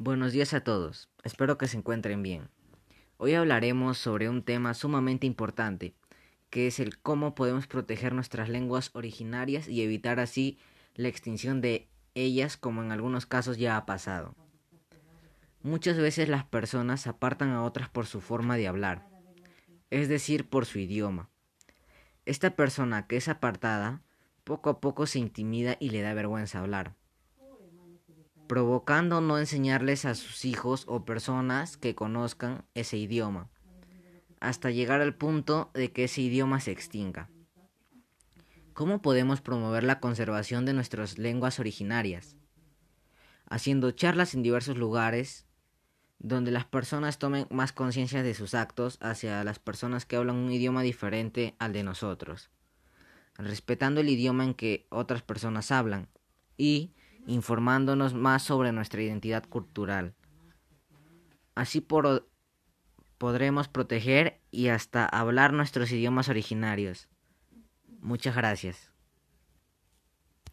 Buenos días a todos, espero que se encuentren bien. Hoy hablaremos sobre un tema sumamente importante, que es el cómo podemos proteger nuestras lenguas originarias y evitar así la extinción de ellas como en algunos casos ya ha pasado. Muchas veces las personas apartan a otras por su forma de hablar, es decir, por su idioma. Esta persona que es apartada poco a poco se intimida y le da vergüenza hablar provocando no enseñarles a sus hijos o personas que conozcan ese idioma, hasta llegar al punto de que ese idioma se extinga. ¿Cómo podemos promover la conservación de nuestras lenguas originarias? Haciendo charlas en diversos lugares donde las personas tomen más conciencia de sus actos hacia las personas que hablan un idioma diferente al de nosotros, respetando el idioma en que otras personas hablan y informándonos más sobre nuestra identidad cultural. Así podremos proteger y hasta hablar nuestros idiomas originarios. Muchas gracias.